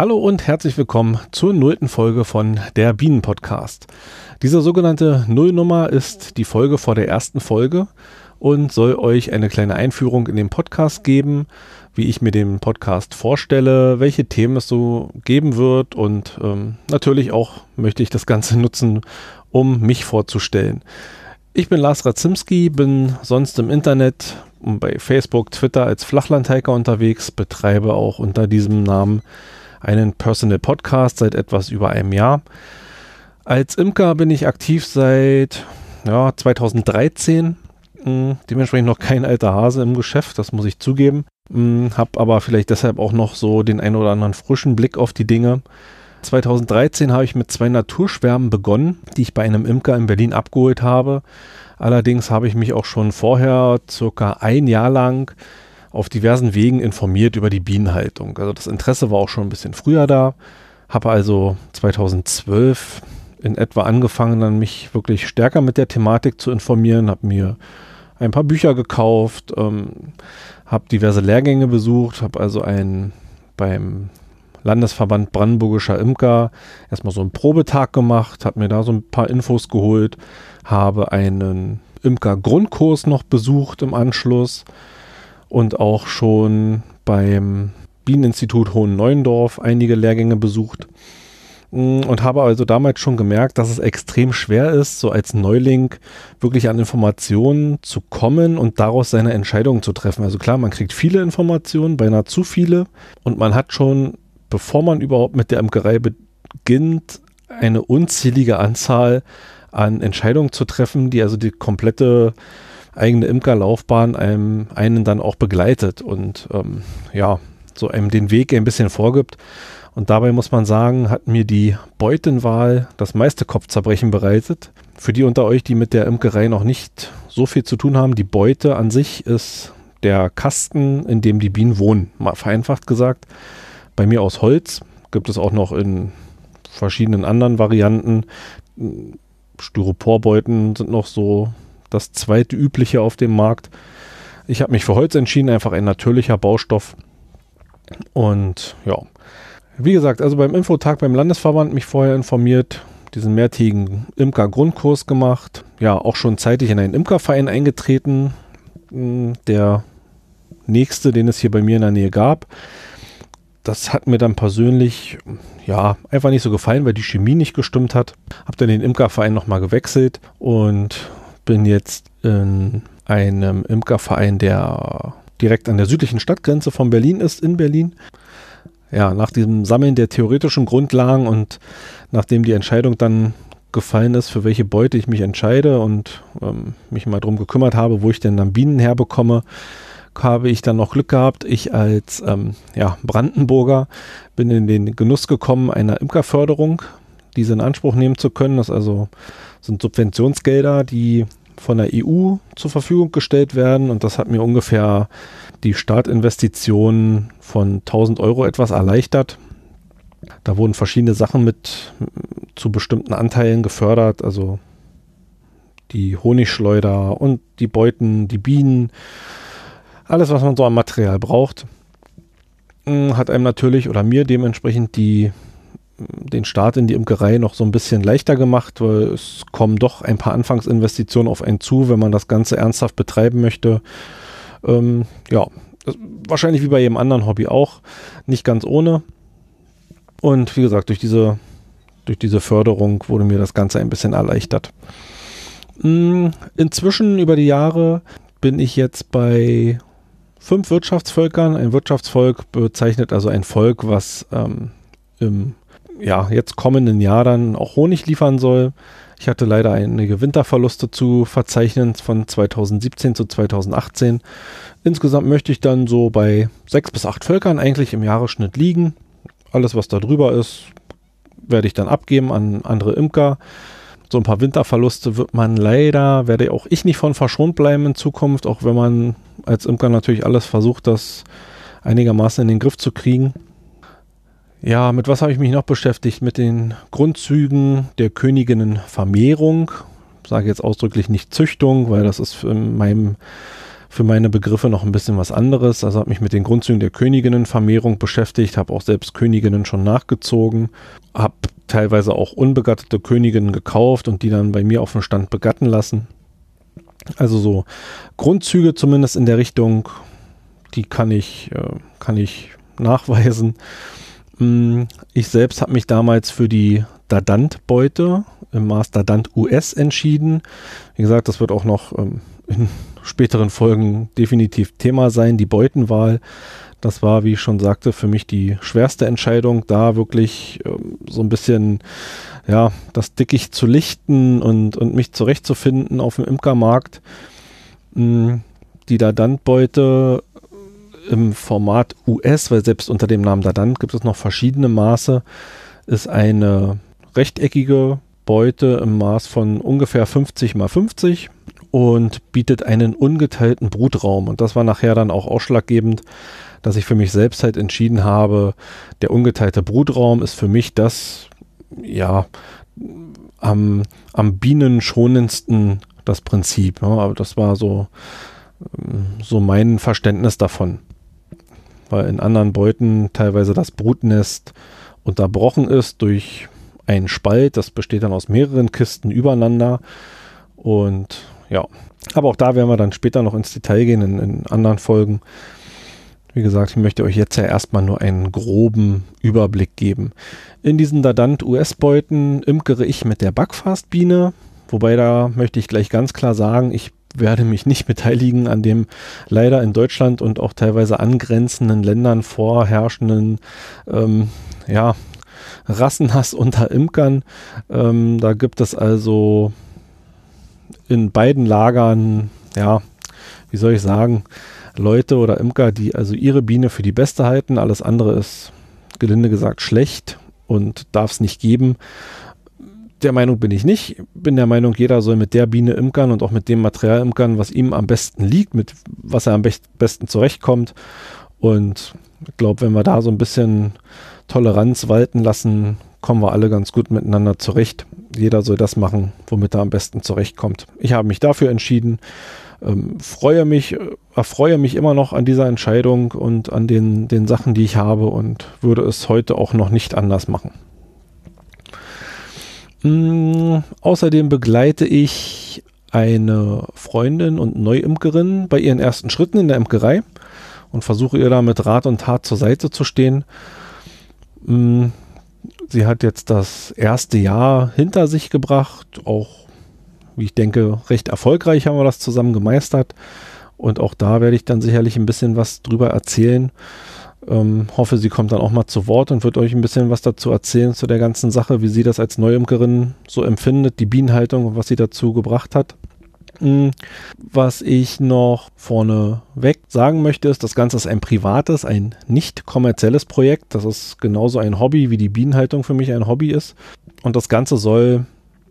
Hallo und herzlich willkommen zur nullten Folge von der Bienen Podcast. Diese sogenannte Nullnummer ist die Folge vor der ersten Folge und soll euch eine kleine Einführung in den Podcast geben, wie ich mir den Podcast vorstelle, welche Themen es so geben wird und ähm, natürlich auch möchte ich das Ganze nutzen, um mich vorzustellen. Ich bin Lars Ratzimski, bin sonst im Internet bei Facebook, Twitter als Flachlandhiker unterwegs, betreibe auch unter diesem Namen einen Personal Podcast seit etwas über einem Jahr. Als Imker bin ich aktiv seit ja, 2013. Hm, dementsprechend noch kein alter Hase im Geschäft, das muss ich zugeben. Hm, hab aber vielleicht deshalb auch noch so den ein oder anderen frischen Blick auf die Dinge. 2013 habe ich mit zwei Naturschwärmen begonnen, die ich bei einem Imker in Berlin abgeholt habe. Allerdings habe ich mich auch schon vorher circa ein Jahr lang auf diversen Wegen informiert über die Bienenhaltung. Also das Interesse war auch schon ein bisschen früher da. Habe also 2012 in etwa angefangen, dann mich wirklich stärker mit der Thematik zu informieren, habe mir ein paar Bücher gekauft, ähm, habe diverse Lehrgänge besucht, habe also ein beim Landesverband Brandenburgischer Imker erstmal so einen Probetag gemacht, habe mir da so ein paar Infos geholt, habe einen Imker-Grundkurs noch besucht im Anschluss, und auch schon beim Bieneninstitut Hohen-Neuendorf einige Lehrgänge besucht mm, und habe also damals schon gemerkt, dass es extrem schwer ist, so als Neuling wirklich an Informationen zu kommen und daraus seine Entscheidungen zu treffen. Also klar, man kriegt viele Informationen, beinahe zu viele und man hat schon, bevor man überhaupt mit der Imkerei beginnt, eine unzählige Anzahl an Entscheidungen zu treffen, die also die komplette eigene Imkerlaufbahn einem einen dann auch begleitet und ähm, ja, so einem den Weg ein bisschen vorgibt. Und dabei muss man sagen, hat mir die Beutenwahl das meiste Kopfzerbrechen bereitet. Für die unter euch, die mit der Imkerei noch nicht so viel zu tun haben, die Beute an sich ist der Kasten, in dem die Bienen wohnen. Mal vereinfacht gesagt. Bei mir aus Holz gibt es auch noch in verschiedenen anderen Varianten. Styroporbeuten sind noch so das zweite übliche auf dem Markt. Ich habe mich für Holz entschieden, einfach ein natürlicher Baustoff. Und ja, wie gesagt, also beim Infotag beim Landesverband mich vorher informiert, diesen mehrtägigen Imker-Grundkurs gemacht. Ja, auch schon zeitig in einen Imkerverein eingetreten. Hm, der nächste, den es hier bei mir in der Nähe gab. Das hat mir dann persönlich, ja, einfach nicht so gefallen, weil die Chemie nicht gestimmt hat. Hab dann den Imkerverein nochmal gewechselt und bin jetzt in einem Imkerverein, der direkt an der südlichen Stadtgrenze von Berlin ist, in Berlin. Ja, nach diesem Sammeln der theoretischen Grundlagen und nachdem die Entscheidung dann gefallen ist, für welche Beute ich mich entscheide und ähm, mich mal darum gekümmert habe, wo ich denn dann Bienen herbekomme, habe ich dann noch Glück gehabt. Ich als ähm, ja, Brandenburger bin in den Genuss gekommen einer Imkerförderung, diese in Anspruch nehmen zu können. Das also sind Subventionsgelder, die von der EU zur Verfügung gestellt werden. Und das hat mir ungefähr die Startinvestition von 1000 Euro etwas erleichtert. Da wurden verschiedene Sachen mit zu bestimmten Anteilen gefördert, also die Honigschleuder und die Beuten, die Bienen, alles, was man so an Material braucht, hat einem natürlich oder mir dementsprechend die den Start in die Imkerei noch so ein bisschen leichter gemacht, weil es kommen doch ein paar Anfangsinvestitionen auf einen zu, wenn man das Ganze ernsthaft betreiben möchte. Ähm, ja, wahrscheinlich wie bei jedem anderen Hobby auch, nicht ganz ohne. Und wie gesagt, durch diese, durch diese Förderung wurde mir das Ganze ein bisschen erleichtert. Hm, inzwischen über die Jahre bin ich jetzt bei fünf Wirtschaftsvölkern. Ein Wirtschaftsvolk bezeichnet also ein Volk, was ähm, im ja, jetzt kommenden Jahr dann auch Honig liefern soll. Ich hatte leider einige Winterverluste zu verzeichnen von 2017 zu 2018. Insgesamt möchte ich dann so bei sechs bis acht Völkern eigentlich im Jahresschnitt liegen. Alles, was da drüber ist, werde ich dann abgeben an andere Imker. So ein paar Winterverluste wird man leider, werde auch ich nicht von verschont bleiben in Zukunft, auch wenn man als Imker natürlich alles versucht, das einigermaßen in den Griff zu kriegen. Ja, mit was habe ich mich noch beschäftigt? Mit den Grundzügen der Königinnenvermehrung. Sage jetzt ausdrücklich nicht Züchtung, weil das ist in meinem für meine Begriffe noch ein bisschen was anderes. Also habe mich mit den Grundzügen der Königinnenvermehrung beschäftigt, habe auch selbst Königinnen schon nachgezogen, habe teilweise auch unbegattete Königinnen gekauft und die dann bei mir auf dem Stand begatten lassen. Also so Grundzüge zumindest in der Richtung, die kann ich, äh, kann ich nachweisen. Hm, ich selbst habe mich damals für die Dadant-Beute im Maß Dadant US entschieden. Wie gesagt, das wird auch noch ähm, in späteren Folgen definitiv Thema sein, die Beutenwahl. Das war, wie ich schon sagte, für mich die schwerste Entscheidung, da wirklich ähm, so ein bisschen, ja, das Dickicht zu lichten und, und mich zurechtzufinden auf dem Imkermarkt. Die Dadant-Beute im Format US, weil selbst unter dem Namen Dadant gibt es noch verschiedene Maße, ist eine rechteckige Beute im Maß von ungefähr 50 mal 50 und bietet einen ungeteilten Brutraum. Und das war nachher dann auch ausschlaggebend, dass ich für mich selbst halt entschieden habe, der ungeteilte Brutraum ist für mich das, ja, am, am bienenschonendsten das Prinzip. Ja, aber das war so, so mein Verständnis davon. Weil in anderen Beuten teilweise das Brutnest unterbrochen ist durch einen Spalt. Das besteht dann aus mehreren Kisten übereinander. Und ja, aber auch da werden wir dann später noch ins Detail gehen in, in anderen Folgen. Wie gesagt, ich möchte euch jetzt ja erstmal nur einen groben Überblick geben. In diesen Dadant US-Beuten imkere ich mit der Backfastbiene, wobei da möchte ich gleich ganz klar sagen, ich werde mich nicht beteiligen an dem leider in Deutschland und auch teilweise angrenzenden Ländern vorherrschenden ähm, ja, Rassenhass unter Imkern. Ähm, da gibt es also in beiden Lagern, ja, wie soll ich sagen, Leute oder Imker, die also ihre Biene für die beste halten. Alles andere ist gelinde gesagt schlecht und darf es nicht geben. Der Meinung bin ich nicht. Bin der Meinung, jeder soll mit der Biene imkern und auch mit dem Material imkern, was ihm am besten liegt, mit was er am besten zurechtkommt. Und ich glaube, wenn wir da so ein bisschen Toleranz walten lassen, kommen wir alle ganz gut miteinander zurecht. Jeder soll das machen, womit er am besten zurechtkommt. Ich habe mich dafür entschieden, ähm, freue mich, äh, erfreue mich immer noch an dieser Entscheidung und an den, den Sachen, die ich habe und würde es heute auch noch nicht anders machen. Mhm, außerdem begleite ich eine Freundin und Neuimkerin bei ihren ersten Schritten in der Imkerei und versuche ihr da mit Rat und Tat zur Seite zu stehen. Mhm, Sie hat jetzt das erste Jahr hinter sich gebracht, auch wie ich denke, recht erfolgreich haben wir das zusammen gemeistert. Und auch da werde ich dann sicherlich ein bisschen was drüber erzählen. Ähm, hoffe, sie kommt dann auch mal zu Wort und wird euch ein bisschen was dazu erzählen zu der ganzen Sache, wie sie das als Neuimkerin so empfindet, die Bienenhaltung und was sie dazu gebracht hat. Hm, was ich noch vorneweg sagen möchte, ist, das Ganze ist ein privates, ein nicht kommerzielles Projekt. Das ist genauso ein Hobby, wie die Bienenhaltung für mich ein Hobby ist. Und das Ganze soll,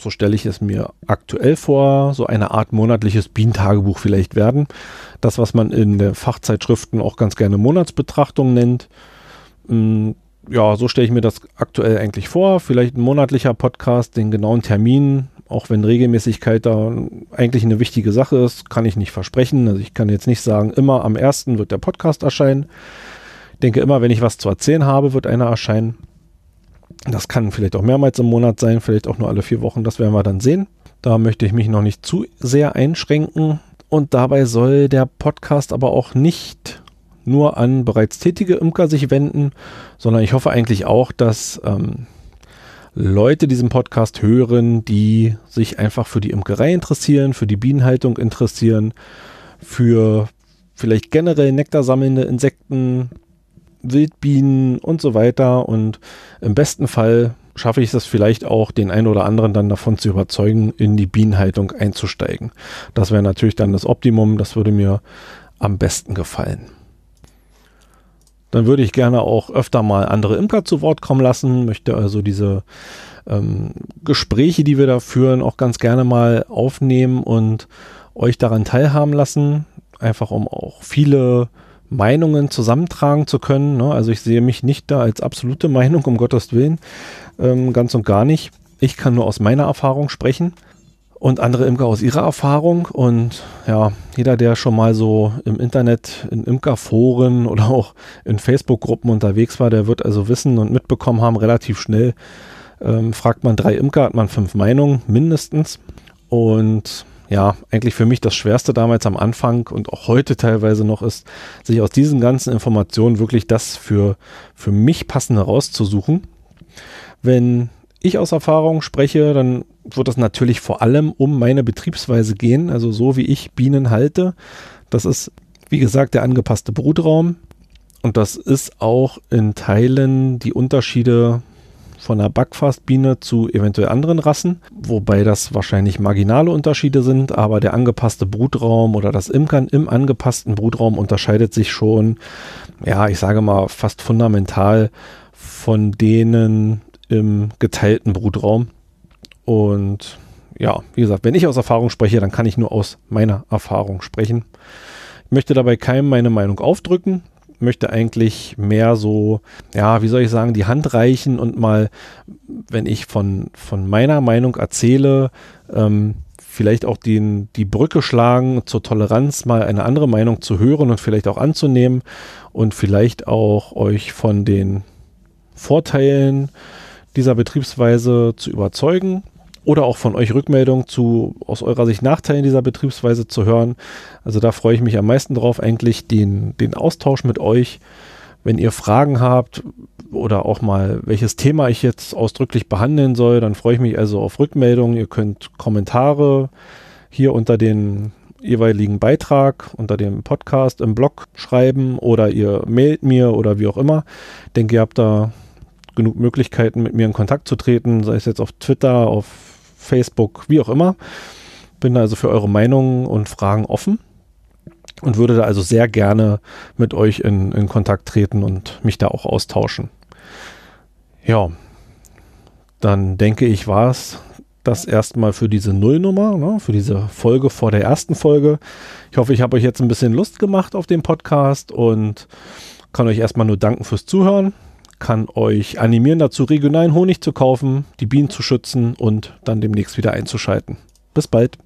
so stelle ich es mir aktuell vor, so eine Art monatliches Bienentagebuch vielleicht werden. Das, was man in den Fachzeitschriften auch ganz gerne Monatsbetrachtung nennt. Hm, ja, so stelle ich mir das aktuell eigentlich vor. Vielleicht ein monatlicher Podcast, den genauen Termin auch wenn Regelmäßigkeit da eigentlich eine wichtige Sache ist, kann ich nicht versprechen. Also ich kann jetzt nicht sagen, immer am ersten wird der Podcast erscheinen. Ich denke immer, wenn ich was zu erzählen habe, wird einer erscheinen. Das kann vielleicht auch mehrmals im Monat sein, vielleicht auch nur alle vier Wochen. Das werden wir dann sehen. Da möchte ich mich noch nicht zu sehr einschränken. Und dabei soll der Podcast aber auch nicht nur an bereits tätige Imker sich wenden, sondern ich hoffe eigentlich auch, dass ähm, Leute diesen Podcast hören, die sich einfach für die Imkerei interessieren, für die Bienenhaltung interessieren, für vielleicht generell Nektar sammelnde Insekten, Wildbienen und so weiter. Und im besten Fall schaffe ich es vielleicht auch, den einen oder anderen dann davon zu überzeugen, in die Bienenhaltung einzusteigen. Das wäre natürlich dann das Optimum. Das würde mir am besten gefallen. Dann würde ich gerne auch öfter mal andere Imker zu Wort kommen lassen, möchte also diese ähm, Gespräche, die wir da führen, auch ganz gerne mal aufnehmen und euch daran teilhaben lassen, einfach um auch viele Meinungen zusammentragen zu können. Ne? Also ich sehe mich nicht da als absolute Meinung, um Gottes Willen, ähm, ganz und gar nicht. Ich kann nur aus meiner Erfahrung sprechen. und andere Imker aus ihrer Erfahrung. Und ja, jeder, der schon mal so im Internet, in Imkerforen oder auch in Facebook-Gruppen unterwegs war, der wird also wissen und mitbekommen haben, relativ schnell ähm, fragt man drei Imker, hat man fünf Meinungen mindestens. Und ja, eigentlich für mich das Schwerste damals am Anfang und auch heute teilweise noch ist, sich aus diesen ganzen Informationen wirklich das für, für mich passende rauszusuchen. Wenn ich aus Erfahrung spreche, dann wird es natürlich vor allem um meine Betriebsweise gehen, also so wie ich Bienen halte. Das ist, wie gesagt, der angepasste Brutraum. Und das ist auch in Teilen die Unterschiede von einer Backfastbiene zu eventuell anderen Rassen, wobei das wahrscheinlich marginale Unterschiede sind, aber der angepasste Brutraum oder das Imkern im angepassten Brutraum unterscheidet sich schon, ja, ich sage mal fast fundamental von denen im geteilten Brutraum. Und ja, wie gesagt, wenn ich aus Erfahrung spreche, dann kann ich nur aus meiner Erfahrung sprechen. Ich möchte dabei keinem meine Meinung aufdrücken, möchte eigentlich mehr so, ja, wie soll ich sagen, die Hand reichen und mal, wenn ich von, von meiner Meinung erzähle, ähm, vielleicht auch den, die Brücke schlagen zur Toleranz, mal eine andere Meinung zu hören und vielleicht auch anzunehmen und vielleicht auch euch von den Vorteilen dieser Betriebsweise zu überzeugen oder auch von euch Rückmeldungen zu aus eurer Sicht Nachteilen dieser Betriebsweise zu hören. Also da freue ich mich am meisten drauf, eigentlich den, den Austausch mit euch. Wenn ihr Fragen habt oder auch mal welches Thema ich jetzt ausdrücklich behandeln soll, dann freue ich mich also auf Rückmeldungen. Ihr könnt Kommentare hier unter den jeweiligen Beitrag, unter dem Podcast im Blog schreiben oder ihr mailt mir oder wie auch immer. Ich denke, ihr habt da genug Möglichkeiten, mit mir in Kontakt zu treten, sei es jetzt auf Twitter, auf Facebook, wie auch immer. Bin also für eure Meinungen und Fragen offen und würde da also sehr gerne mit euch in, in Kontakt treten und mich da auch austauschen. Ja, dann denke ich, war es das erstmal für diese Nullnummer, ne, für diese Folge vor der ersten Folge. Ich hoffe, ich habe euch jetzt ein bisschen Lust gemacht auf den Podcast und kann euch erstmal nur danken fürs Zuhören kann euch animieren dazu, regionalen Honig zu kaufen, die Bienen zu schützen und dann demnächst wieder einzuschalten. Bis bald.